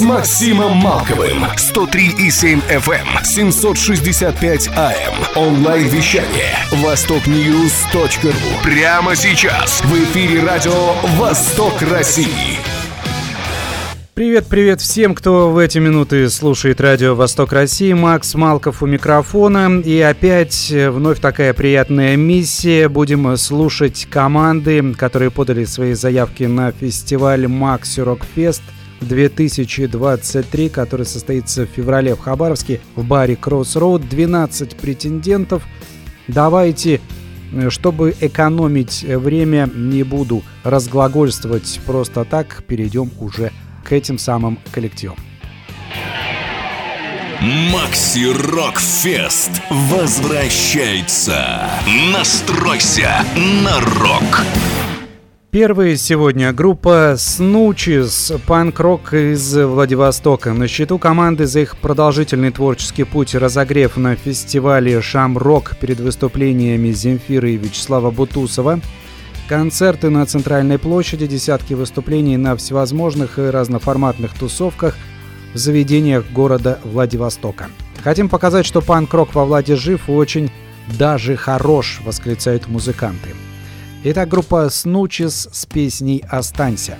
Максимом Малковым. 103,7 FM, 765 AM. Онлайн-вещание. Востокньюз.ру. Прямо сейчас. В эфире радио «Восток России». Привет-привет всем, кто в эти минуты слушает радио «Восток России». Макс Малков у микрофона. И опять вновь такая приятная миссия. Будем слушать команды, которые подали свои заявки на фестиваль «Макси Рок Фест» 2023, который состоится в феврале в Хабаровске в баре Crossroad. 12 претендентов. Давайте чтобы экономить время, не буду разглагольствовать просто так, перейдем уже к этим самым коллективам. Макси Рок Фест возвращается. Настройся на рок. Первая сегодня группа Снучис, панк-рок из Владивостока. На счету команды за их продолжительный творческий путь разогрев на фестивале «Шам-рок» перед выступлениями Земфиры и Вячеслава Бутусова. Концерты на Центральной площади, десятки выступлений на всевозможных и разноформатных тусовках в заведениях города Владивостока. Хотим показать, что панк-рок во Владе жив и очень даже хорош, восклицают музыканты. Итак, группа Снучис с песней «Останься».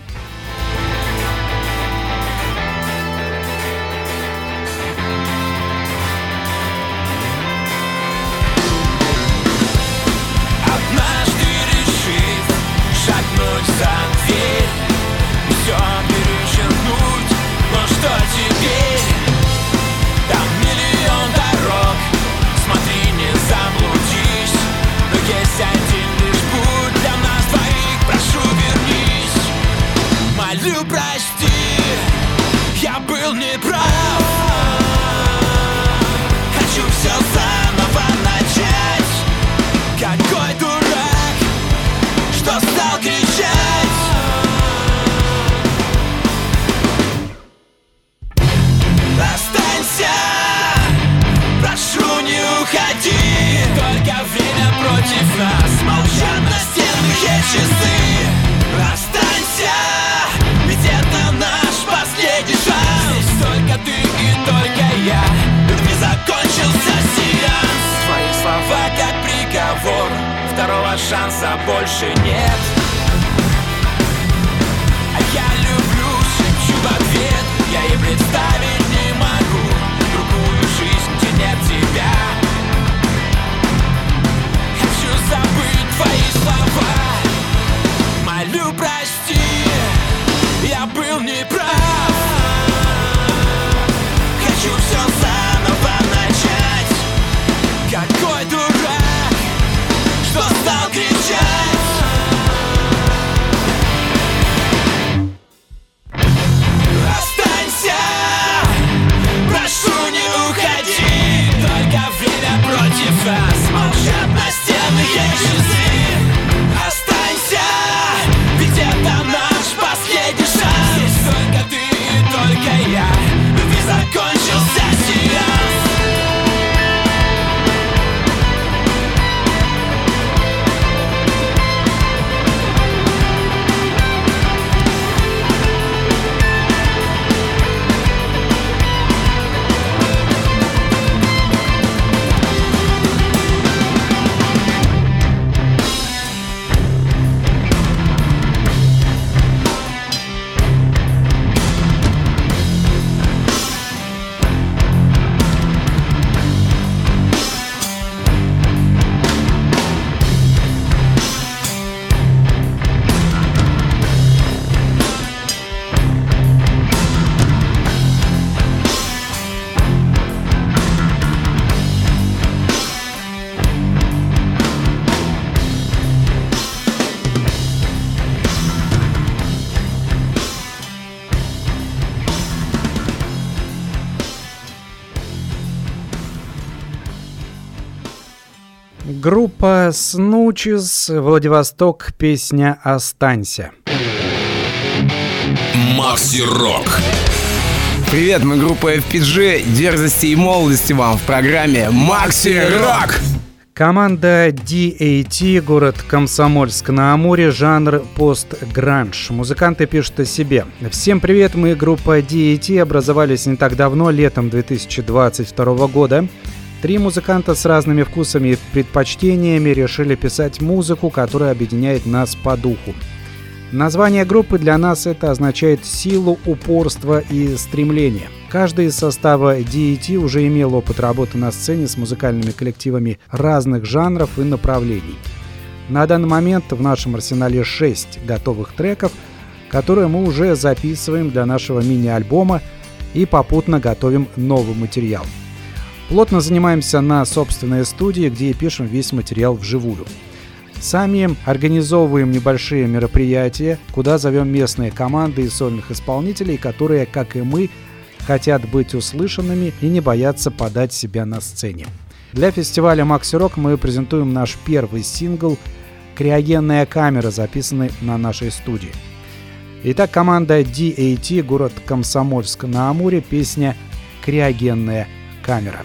Снучис, Владивосток, песня «Останься». Макси Рок. Привет, мы группа FPG. Дерзости и молодости вам в программе Макси Рок. Команда DAT, город Комсомольск-на-Амуре, жанр пост-гранж. Музыканты пишут о себе. Всем привет, мы группа DAT, образовались не так давно, летом 2022 года. Три музыканта с разными вкусами и предпочтениями решили писать музыку, которая объединяет нас по духу. Название группы для нас это означает силу, упорство и стремление. Каждый из состава DET уже имел опыт работы на сцене с музыкальными коллективами разных жанров и направлений. На данный момент в нашем арсенале 6 готовых треков, которые мы уже записываем для нашего мини-альбома и попутно готовим новый материал – Плотно занимаемся на собственной студии, где и пишем весь материал вживую. Сами организовываем небольшие мероприятия, куда зовем местные команды и сольных исполнителей, которые, как и мы, хотят быть услышанными и не боятся подать себя на сцене. Для фестиваля Макси Рок мы презентуем наш первый сингл «Криогенная камера», записанный на нашей студии. Итак, команда DAT, город Комсомольск на Амуре, песня «Криогенная камера».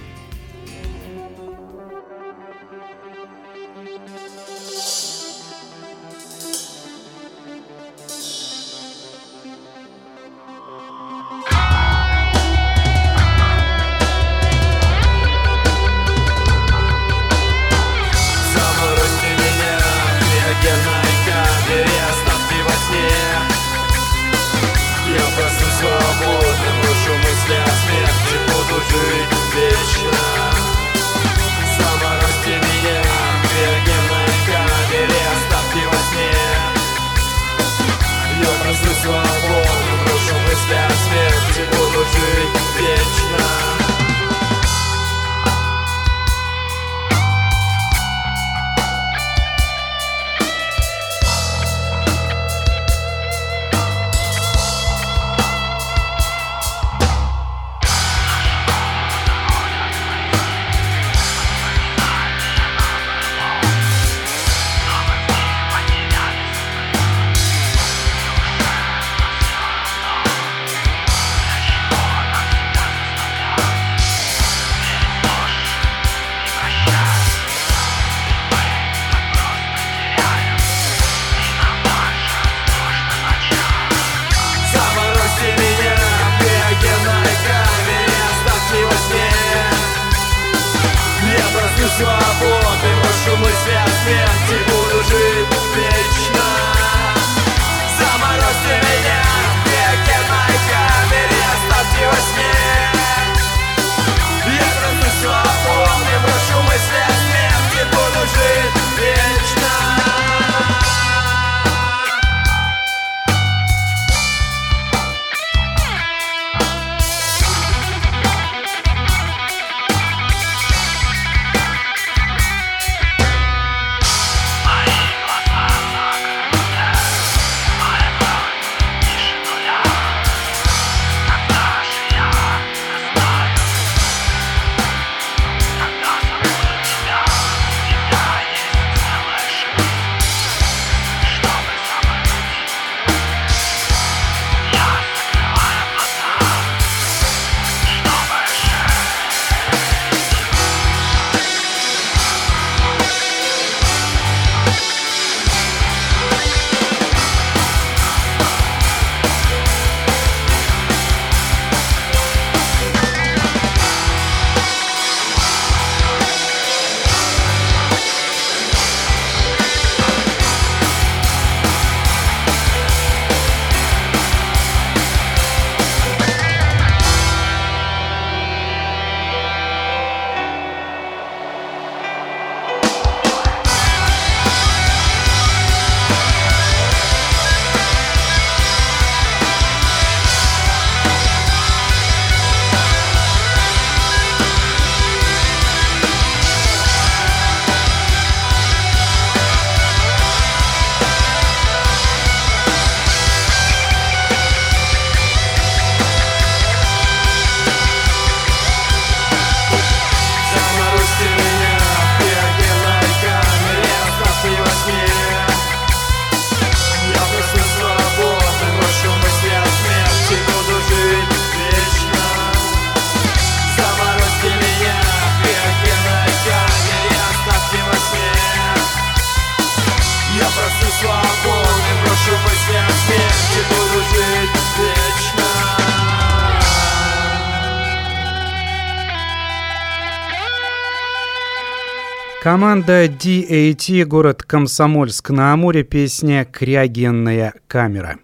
Команда DAT, город Комсомольск на Амуре, песня «Криогенная камера».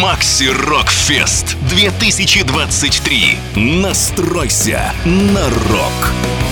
Макси Рок Фест 2023. Настройся на рок.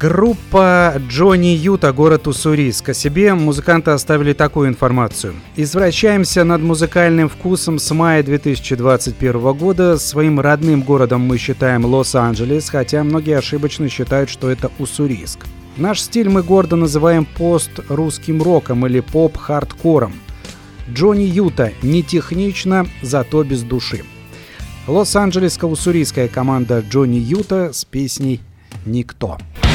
Группа Джонни Юта, город Уссурийск. О себе музыканты оставили такую информацию. Извращаемся над музыкальным вкусом с мая 2021 года. Своим родным городом мы считаем Лос-Анджелес, хотя многие ошибочно считают, что это Уссурийск. Наш стиль мы гордо называем пост-русским роком или поп-хардкором. Джонни Юта не технично, зато без души. Лос-Анджелеско-уссурийская команда Джонни Юта с песней «Никто». Стоя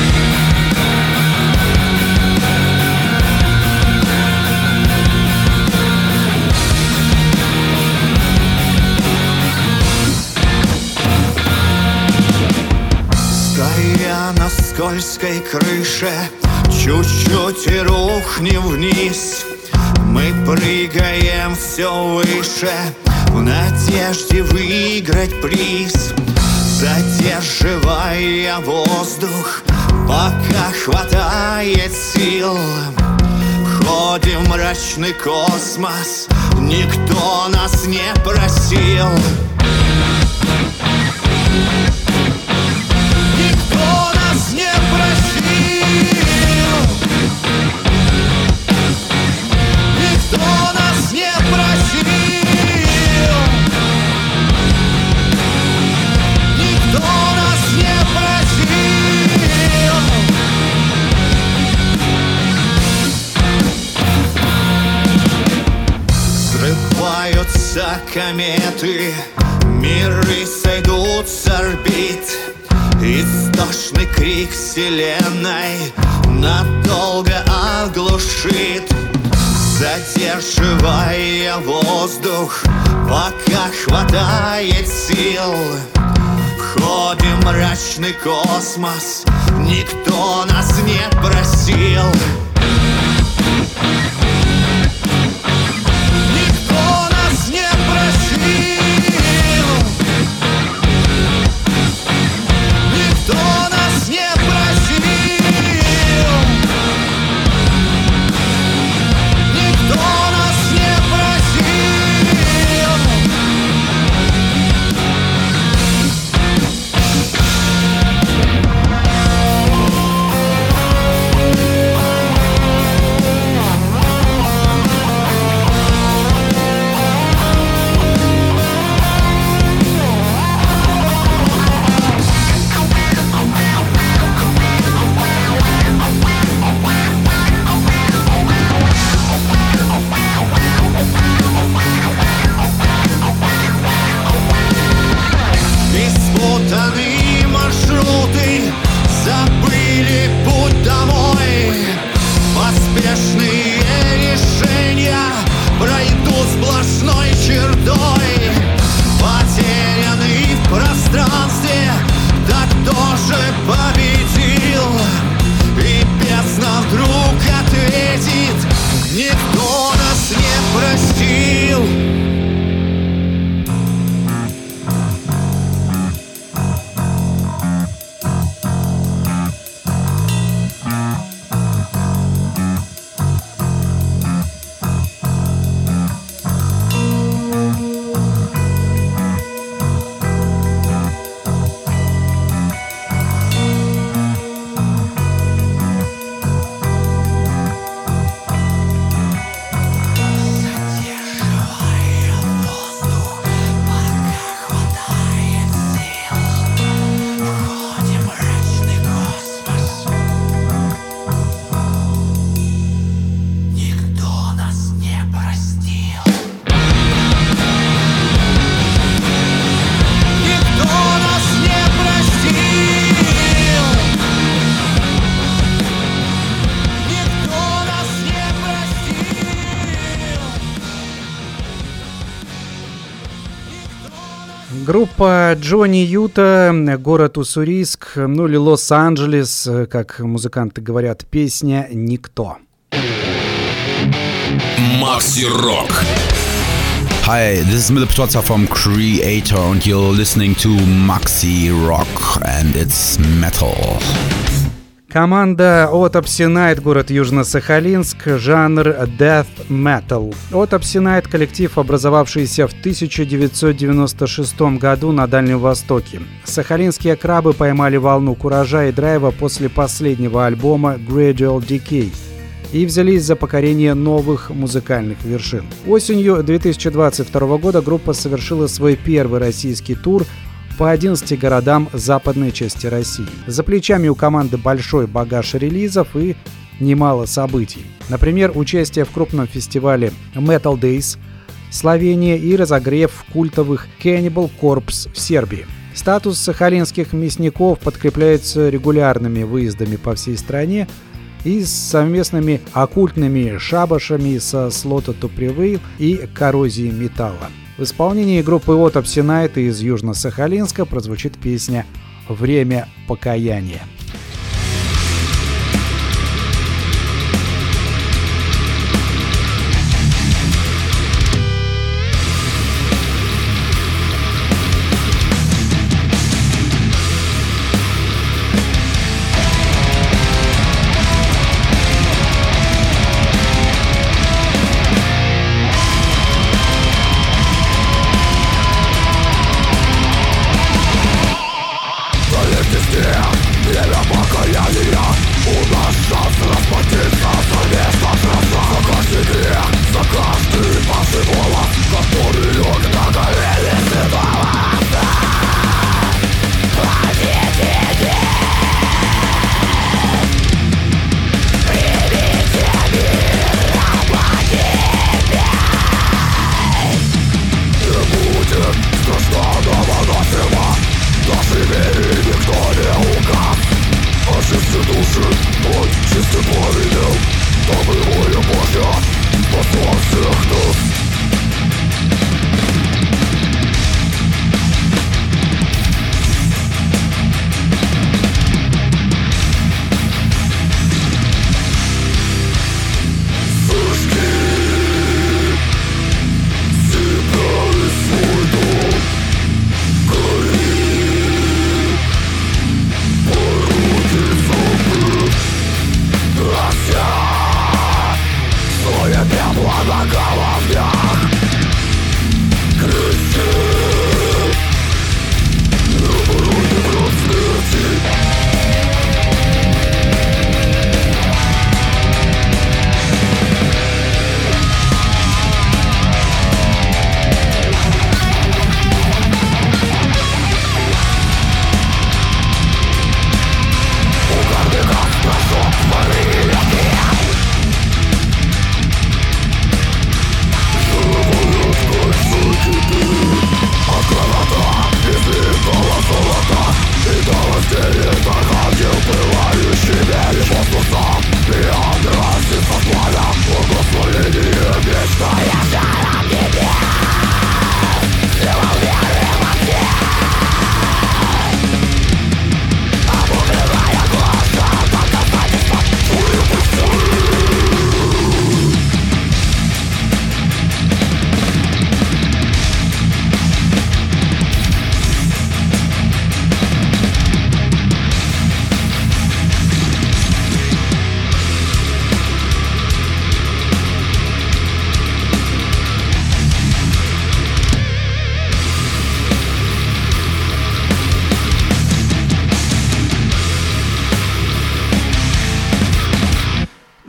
скользкой крыше. Чуть-чуть и рухнем вниз. Мы прыгаем все выше. В надежде выиграть приз. Задерживая воздух Пока хватает сил. Входим в мрачный космос. Никто нас не просил. Никто кометы Миры сойдут с орбит Истошный крик вселенной Надолго оглушит. Задерживая воздух Пока хватает сил. Входим в мрачный космос Никто нас не просил. Никто Группа Джонни Юта, город Уссурийск, ну или Лос-Анджелес, как музыканты говорят, песня «Никто». Макси Рок. Hi, this is Mille Piazza from Creator and you're listening to Maxi Rock and it's metal. Команда Autopsy Night, город Южно-Сахалинск, жанр Death Metal. Autopsy Night – коллектив, образовавшийся в 1996 году на Дальнем Востоке. Сахалинские крабы поймали волну куража и драйва после последнего альбома Gradual Decay и взялись за покорение новых музыкальных вершин. Осенью 2022 года группа совершила свой первый российский тур – по 11 городам западной части России. За плечами у команды большой багаж релизов и немало событий. Например, участие в крупном фестивале Metal Days Словения и разогрев культовых Cannibal Corpse в Сербии. Статус сахалинских мясников подкрепляется регулярными выездами по всей стране и совместными оккультными шабашами со Слота Тупривейл и коррозией металла. В исполнении группы Autopsy Night из Южно-Сахалинска прозвучит песня «Время покаяния».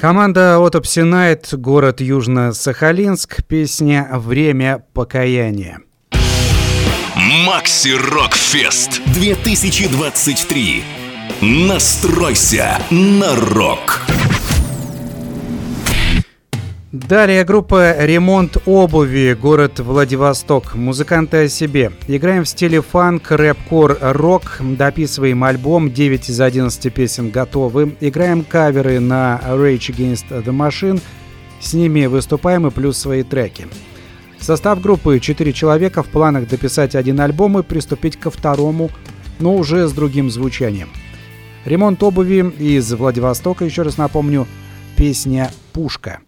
Команда Autopsy Night, город Южно-Сахалинск, песня «Время покаяния». Макси Рок Фест 2023. Настройся на рок. Далее группа «Ремонт обуви», город Владивосток. Музыканты о себе. Играем в стиле фанк, рэп-кор, рок. Дописываем альбом. 9 из 11 песен готовы. Играем каверы на Rage Against the Machine. С ними выступаем и плюс свои треки. Состав группы 4 человека. В планах дописать один альбом и приступить ко второму, но уже с другим звучанием. Ремонт обуви из Владивостока, еще раз напомню, песня «Пушка».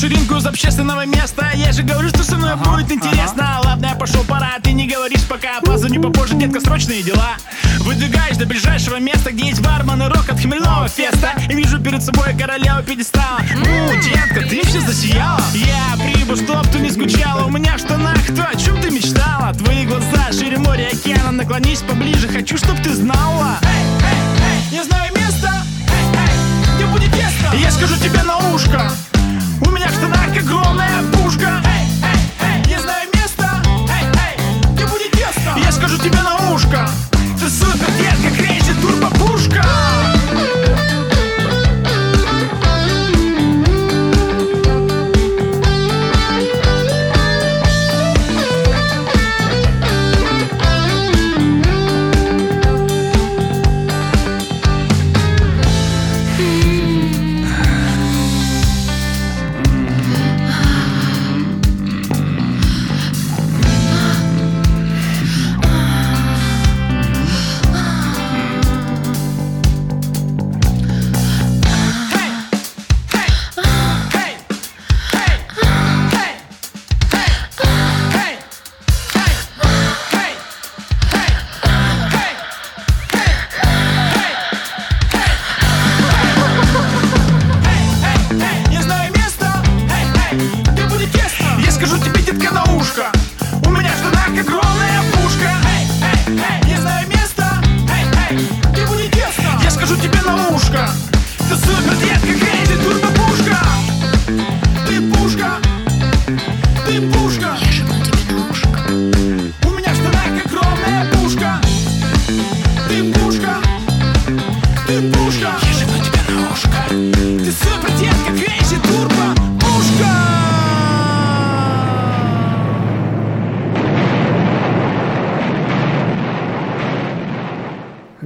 Ширинку из общественного места. Я же говорю, что со мной будет интересно. Ладно, я пошел, пора, ты не говоришь пока Позвоню попозже, детка, срочные дела. Выдвигаешь до ближайшего места Где есть бармен и рок от хмельного феста. И вижу перед собой королеву пьедестала. Ну, детка, ты все засияла. Я прибыл, чтоб ты не скучала. У меня в штанах то, о чем ты мечтала. Твои глаза шире моря океана. Наклонись поближе, хочу, чтоб ты знала. Я знаю место. Где будет тесно Я скажу тебе на ушко у меня в огромная пушка. Эй, знаю эй, где будет тесно Я скажу тебе на ушко. Ты супер, детка, крейзи, турбо штанах огромная пушка. Я знаю место, эй, эй, тесно Я скажу тебе на Ты супер, детка, крейзи, турбо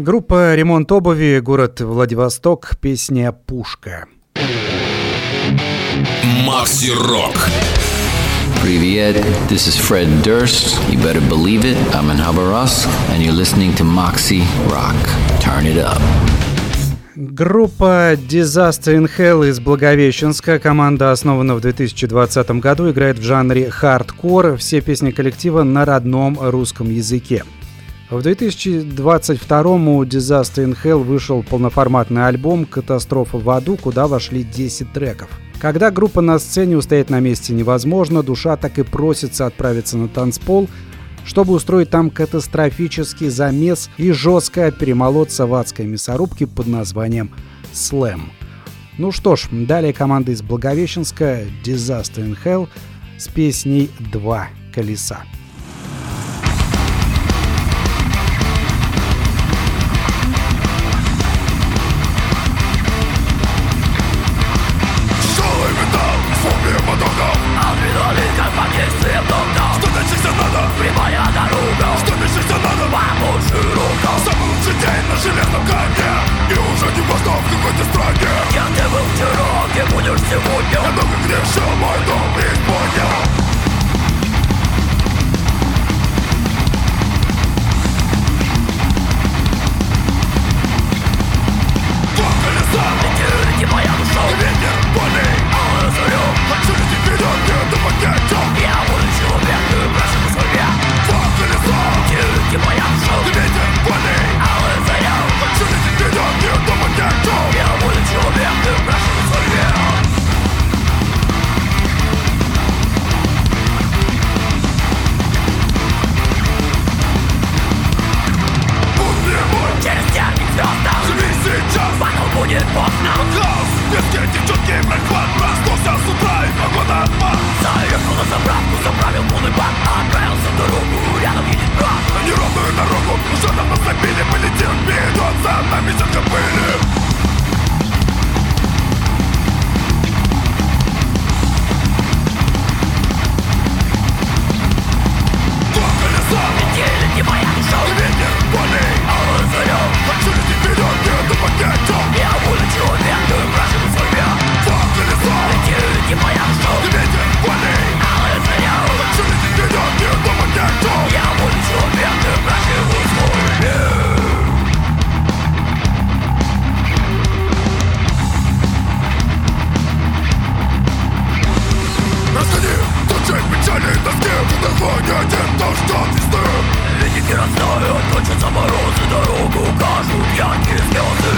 Группа «Ремонт обуви», город Владивосток, песня «Пушка». Макси Рок. Привет, this is Fred Durst. You better believe it, I'm in Habarovsk, and you're listening to Moxie Rock. Turn it up. Группа Disaster in Hell из Благовещенска. Команда основана в 2020 году, играет в жанре хардкор. Все песни коллектива на родном русском языке. В 2022 у Disaster in Hell вышел полноформатный альбом «Катастрофа в аду», куда вошли 10 треков. Когда группа на сцене устоять на месте невозможно, душа так и просится отправиться на танцпол, чтобы устроить там катастрофический замес и жестко перемолоться в адской мясорубке под названием «Слэм». Ну что ж, далее команда из Благовещенска Disaster in Hell с песней «Два колеса».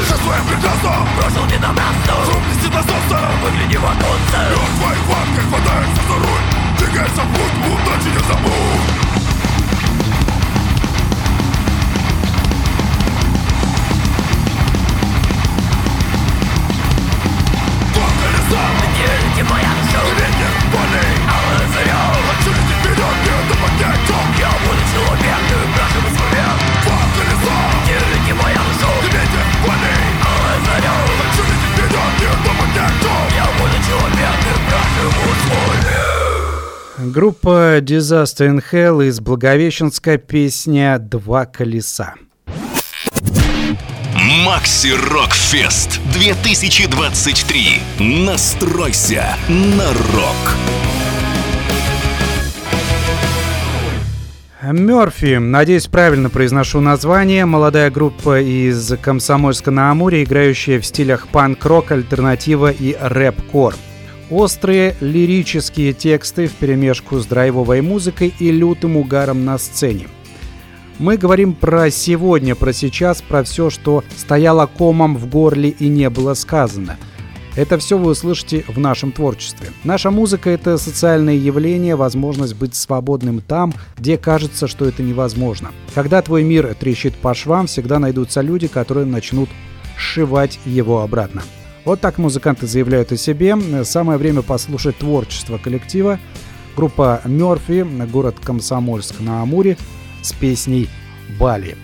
со своим прекрасным Бросил ты на нас Трубности до солнца Выгляни в оконце. И от твоих ванка хватается за руль. Двигайся в путь, удачи не забудь. Ветер полей, алый зарел Хочу лететь вперед, не отдыхать, как я Группа Disaster in Hell из Благовещенска песня «Два колеса». Макси Рок Фест 2023. Настройся на рок. Мерфи, надеюсь, правильно произношу название, молодая группа из Комсомольска на Амуре, играющая в стилях панк-рок, альтернатива и рэп-кор. Острые лирические тексты вперемешку с драйвовой музыкой и лютым угаром на сцене. Мы говорим про сегодня, про сейчас, про все, что стояло комом в горле и не было сказано. Это все вы услышите в нашем творчестве. Наша музыка — это социальное явление, возможность быть свободным там, где кажется, что это невозможно. Когда твой мир трещит по швам, всегда найдутся люди, которые начнут сшивать его обратно. Вот так музыканты заявляют о себе. Самое время послушать творчество коллектива. Группа Мерфи, город Комсомольск на Амуре с песней «Бали».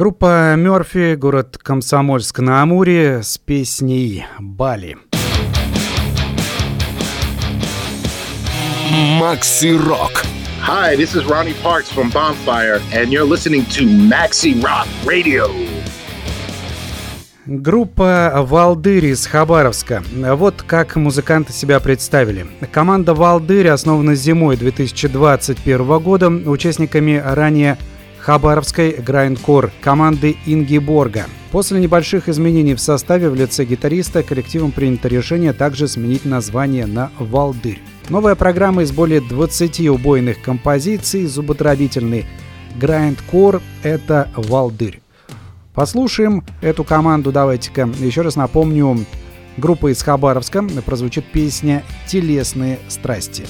Группа Мёрфи, город Комсомольск на Амуре с песней «Бали». Макси Рок. Hi, this is Ronnie Parks from Bonfire, and you're listening to Maxi Rock Radio. Группа «Валдырь» из Хабаровска. Вот как музыканты себя представили. Команда «Валдырь» основана зимой 2021 года участниками ранее Хабаровской грайндкор команды Ингиборга. После небольших изменений в составе в лице гитариста коллективом принято решение также сменить название на «Валдырь». Новая программа из более 20 убойных композиций, зуботравительный грайндкор — это «Валдырь». Послушаем эту команду, давайте-ка. Еще раз напомню, группа из Хабаровска прозвучит песня «Телесные страсти».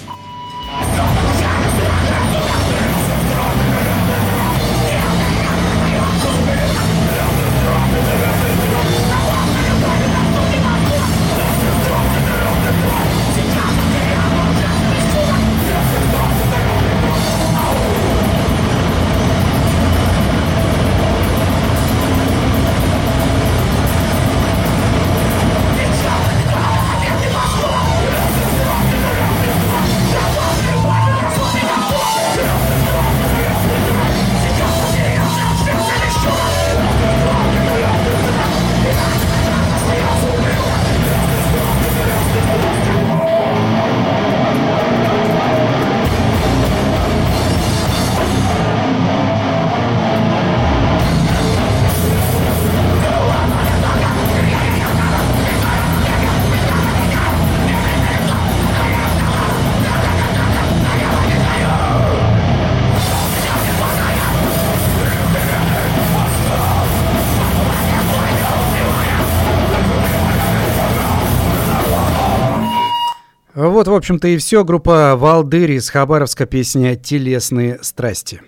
Вот, в общем-то, и все. Группа «Волдырь» из Хабаровска, песня «Телесные страсти».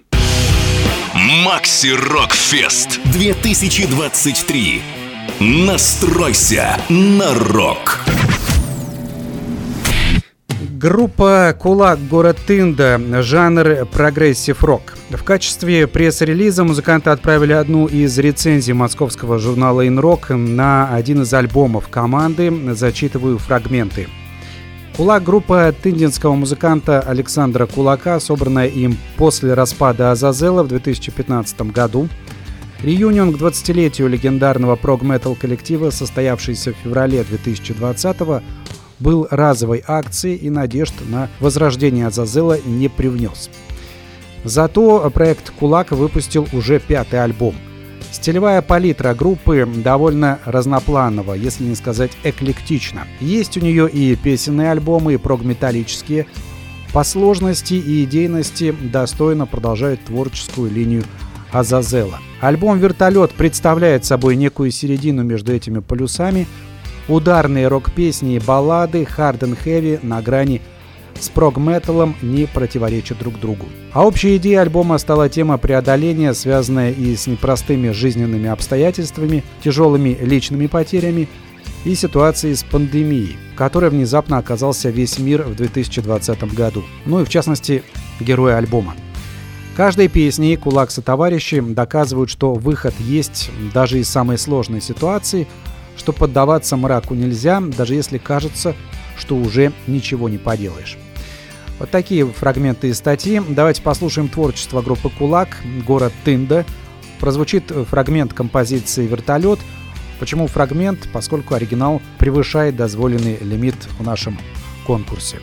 Maxi Rock Fest 2023. Настройся на рок. Группа «Кулак. Город Тында», жанр прогрессив-рок. В качестве пресс-релиза музыканты отправили одну из рецензий московского журнала «InRock» на один из альбомов команды. Зачитываю фрагменты. Кулак – группа тындинского музыканта Александра Кулака, собранная им после распада Азазела в 2015 году. Реюнион к 20-летию легендарного прог-метал коллектива, состоявшийся в феврале 2020 был разовой акцией и надежд на возрождение Азазела не привнес. Зато проект «Кулак» выпустил уже пятый альбом – Стилевая палитра группы довольно разнопланова, если не сказать эклектична. Есть у нее и песенные альбомы, и прогметаллические. По сложности и идейности достойно продолжают творческую линию Азазела. Альбом «Вертолет» представляет собой некую середину между этими полюсами. Ударные рок-песни и баллады, hard and heavy на грани с прог-металом не противоречат друг другу. А общей идеей альбома стала тема преодоления, связанная и с непростыми жизненными обстоятельствами, тяжелыми личными потерями и ситуацией с пандемией, в которой внезапно оказался весь мир в 2020 году. Ну и в частности, герои альбома. Каждой песней Кулакс и товарищи доказывают, что выход есть даже из самой сложной ситуации, что поддаваться мраку нельзя, даже если кажется, что уже ничего не поделаешь. Вот такие фрагменты из статьи. Давайте послушаем творчество группы «Кулак», город Тында. Прозвучит фрагмент композиции «Вертолет». Почему фрагмент? Поскольку оригинал превышает дозволенный лимит в нашем конкурсе.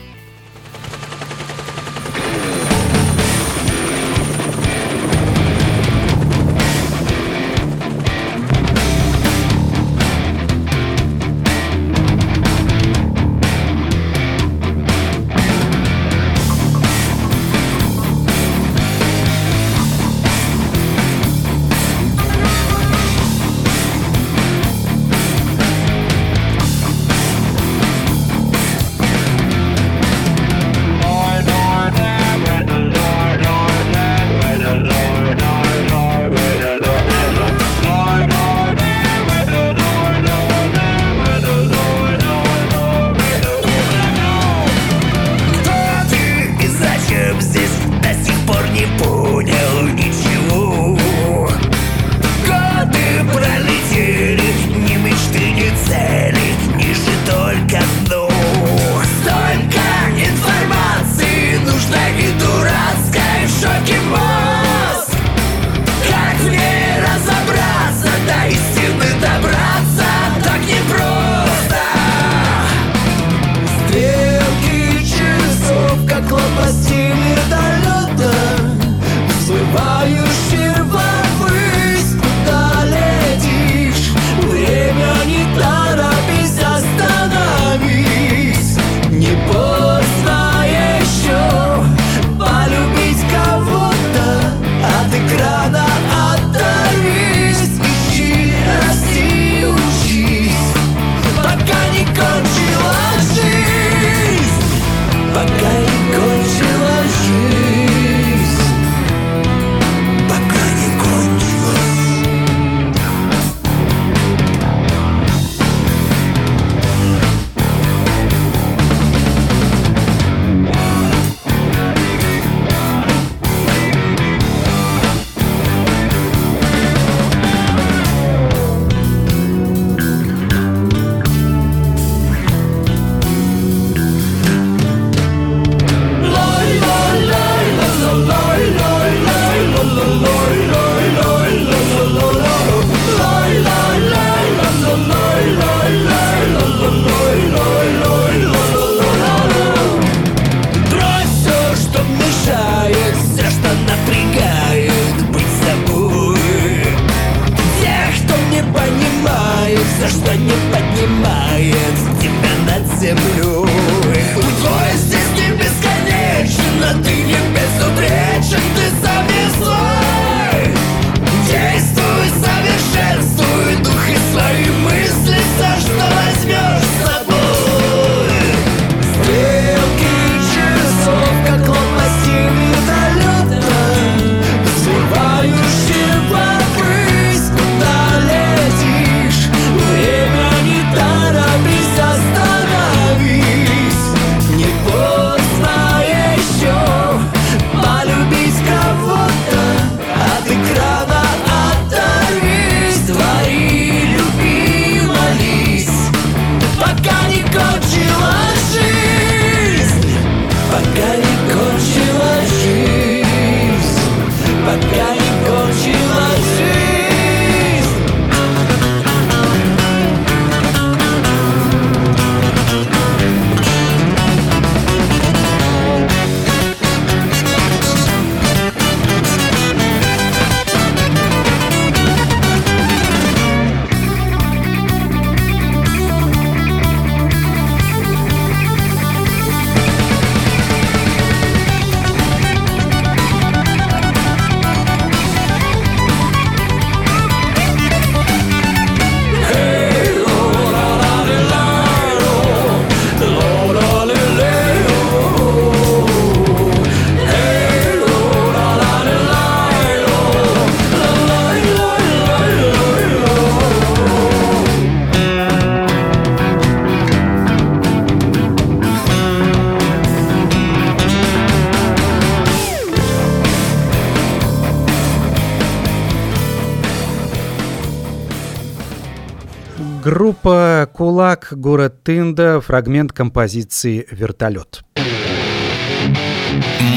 Город Тында, фрагмент композиции «Вертолет».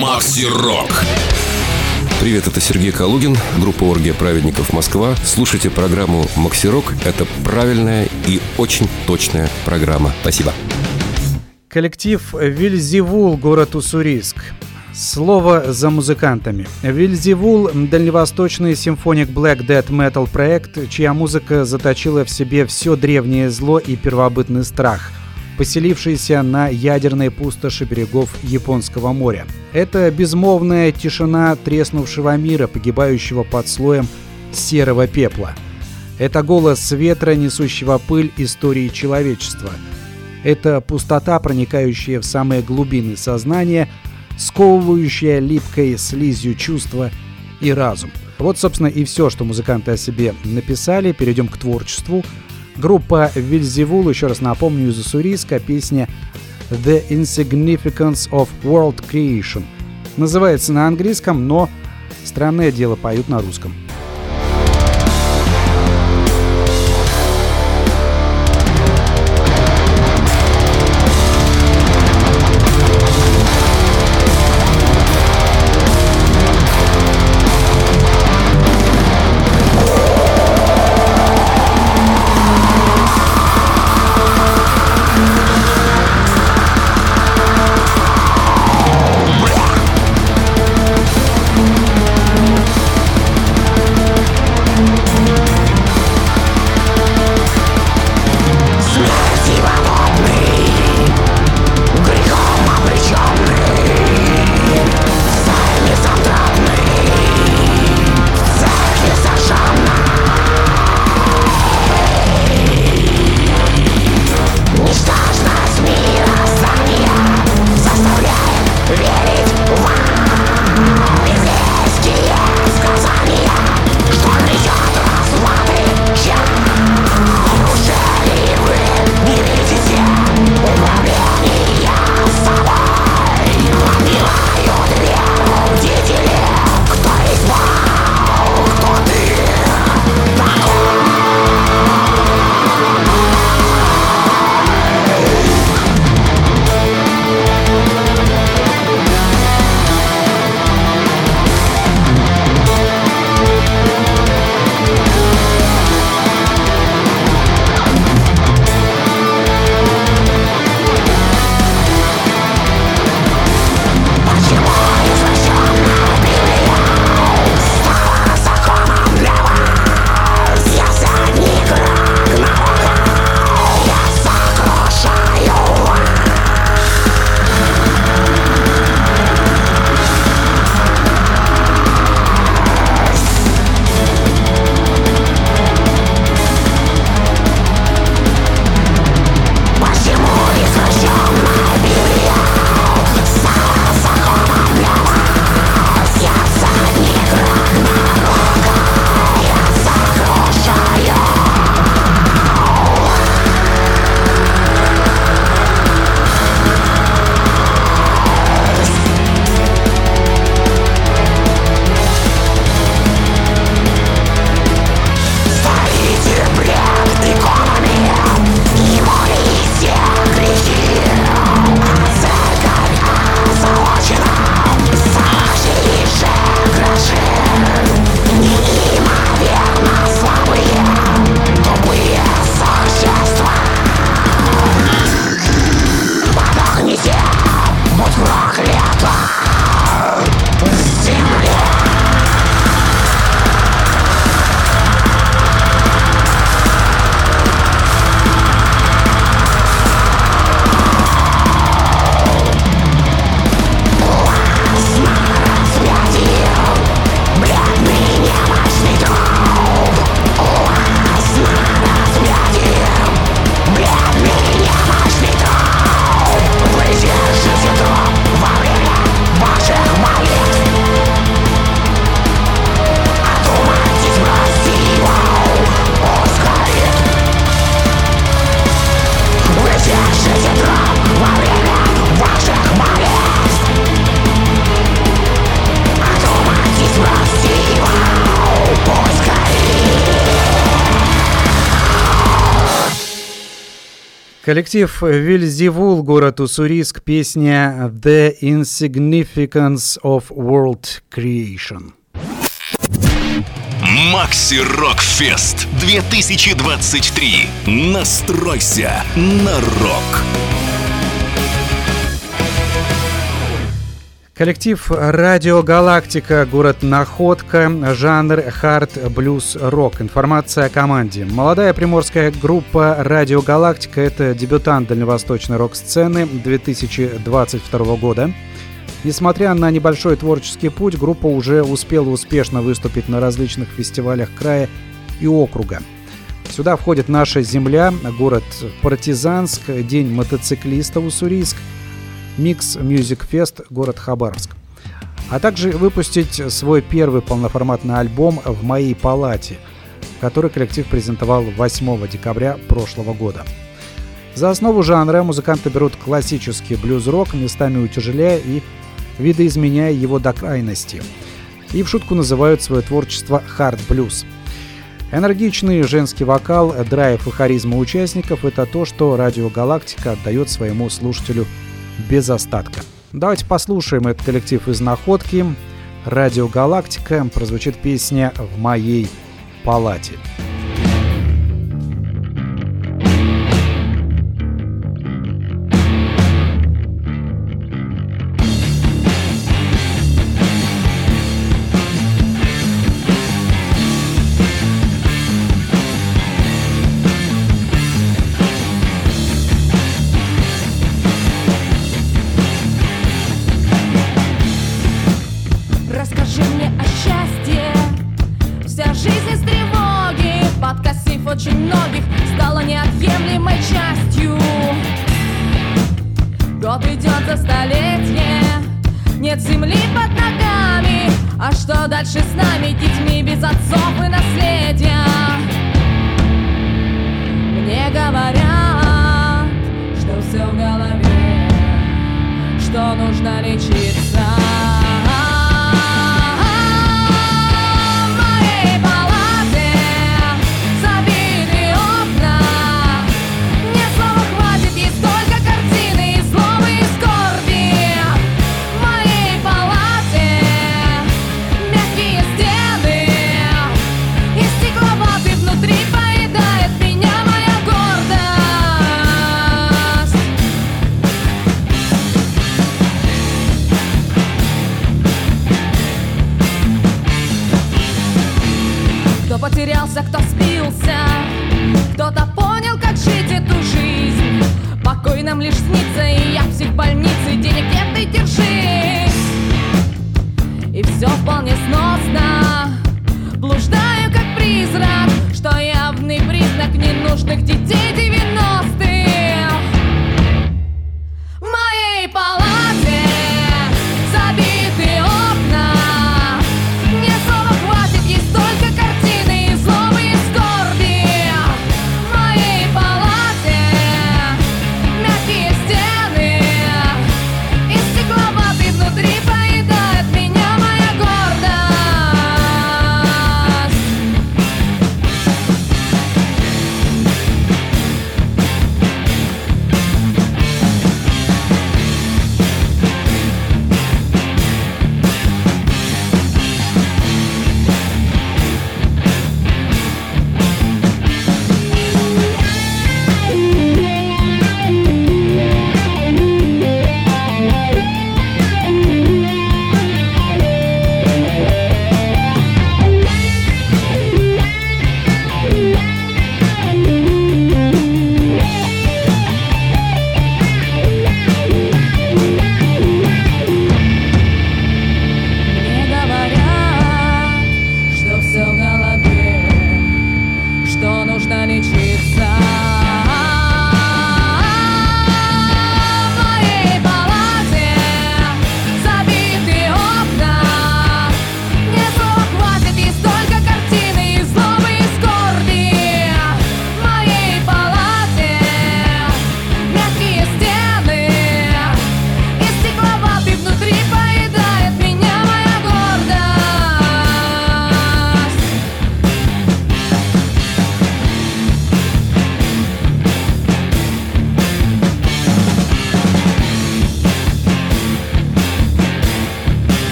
Макси Рок. Привет, это Сергей Калугин, группа «Оргия праведников Москва». Слушайте программу «Максирок». Это правильная и очень точная программа. Спасибо. Коллектив «Вильзевул», город Уссурийск. Слово за музыкантами. Вильзевул – дальневосточный симфоник Black Death Metal проект, чья музыка заточила в себе все древнее зло и первобытный страх, поселившийся на ядерной пустоши берегов Японского моря. Это безмолвная тишина треснувшего мира, погибающего под слоем серого пепла. Это голос ветра, несущего пыль истории человечества. Это пустота, проникающая в самые глубины сознания – сковывающая липкой слизью чувства и разум. Вот, собственно, и все, что музыканты о себе написали. Перейдем к творчеству. Группа Вильзевул, еще раз напомню, из Уссурийска, песня «The Insignificance of World Creation». Называется на английском, но странное дело поют на русском. Коллектив Вильзевул, город Уссурийск, песня «The Insignificance of World Creation». Макси Рок Фест 2023. Настройся на рок. Коллектив «Радио Галактика», город Находка, жанр хард блюз рок. Информация о команде. Молодая приморская группа «Радио Галактика» — это дебютант дальневосточной рок-сцены 2022 года. Несмотря на небольшой творческий путь, группа уже успела успешно выступить на различных фестивалях края и округа. Сюда входит наша земля, город Партизанск, День мотоциклиста Уссурийск — Микс Music Fest, город Хабаровск. А также выпустить свой первый полноформатный альбом «В моей палате», который коллектив презентовал 8 декабря прошлого года. За основу жанра музыканты берут классический блюз-рок, местами утяжеляя и видоизменяя его до крайности. И в шутку называют свое творчество «хард-блюз». Энергичный женский вокал, драйв и харизма участников – это то, что Радио Галактика отдает своему слушателю без остатка. Давайте послушаем этот коллектив из Находки. Радио Галактика прозвучит песня «В моей палате». Очень многих Стала неотъемлемой частью. Год идет за столетие Нет земли под ногами. А что дальше с нами, детьми без отцов и наследия? Мне говорят, что все в голове Что нужно лечиться. Моей сбился, кто спился, кто-то понял, как жить эту жизнь. Покой нам лишь снится, и я в больнице, денег нет, и держись. И все вполне сносно, блуждаю как призрак, что явный признак ненужных детей 90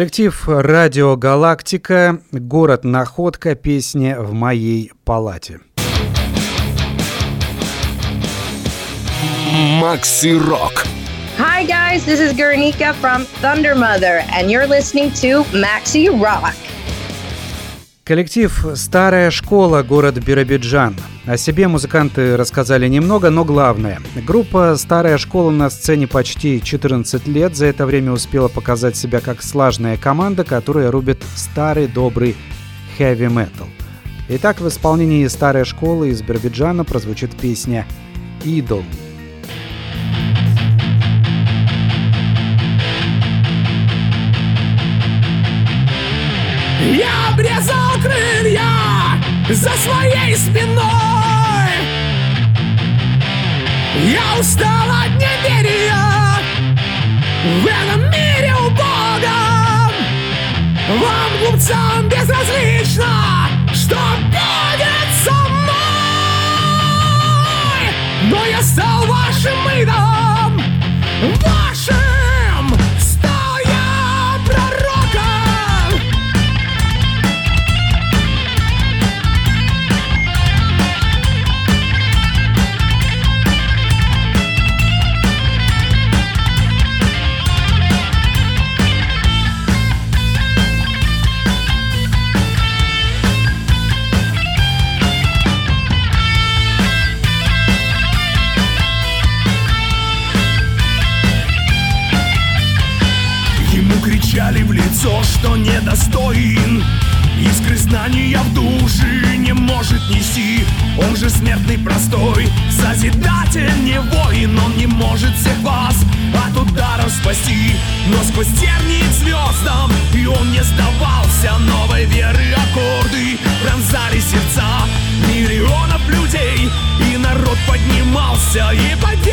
Коллектив «Радио Галактика», город Находка, песня «В моей палате». Макси Рок. Hi guys, this is Guernica from Thunder Mother, and you're listening to Maxi Rock. Коллектив «Старая школа», город Биробиджан. О себе музыканты рассказали немного, но главное. Группа «Старая школа» на сцене почти 14 лет. За это время успела показать себя как слаженная команда, которая рубит старый добрый хэви-метал. Итак, в исполнении «Старой школы» из Биробиджана прозвучит песня «Идол». Я обрезал крылья за своей спиной. Я устал от неверия в этом мире убогом. Вам, глупцам, безразлично, что будет со мной. Но я стал вашим идолом, вашим что недостоин. Искры знания в душе не может нести. Он же смертный простой, созидатель не воин. Он не может всех вас от ударов спасти. Но сквозь тернии к звездам И он не сдавался. Новой веры аккорды пронзали сердца Миллионов людей. И народ поднимался И поддерживал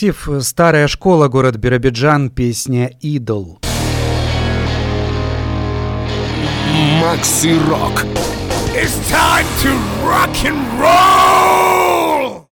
Коллектив «Старая школа», город Биробиджан, песня «Идол». Макси Рок. It's time to rock and roll!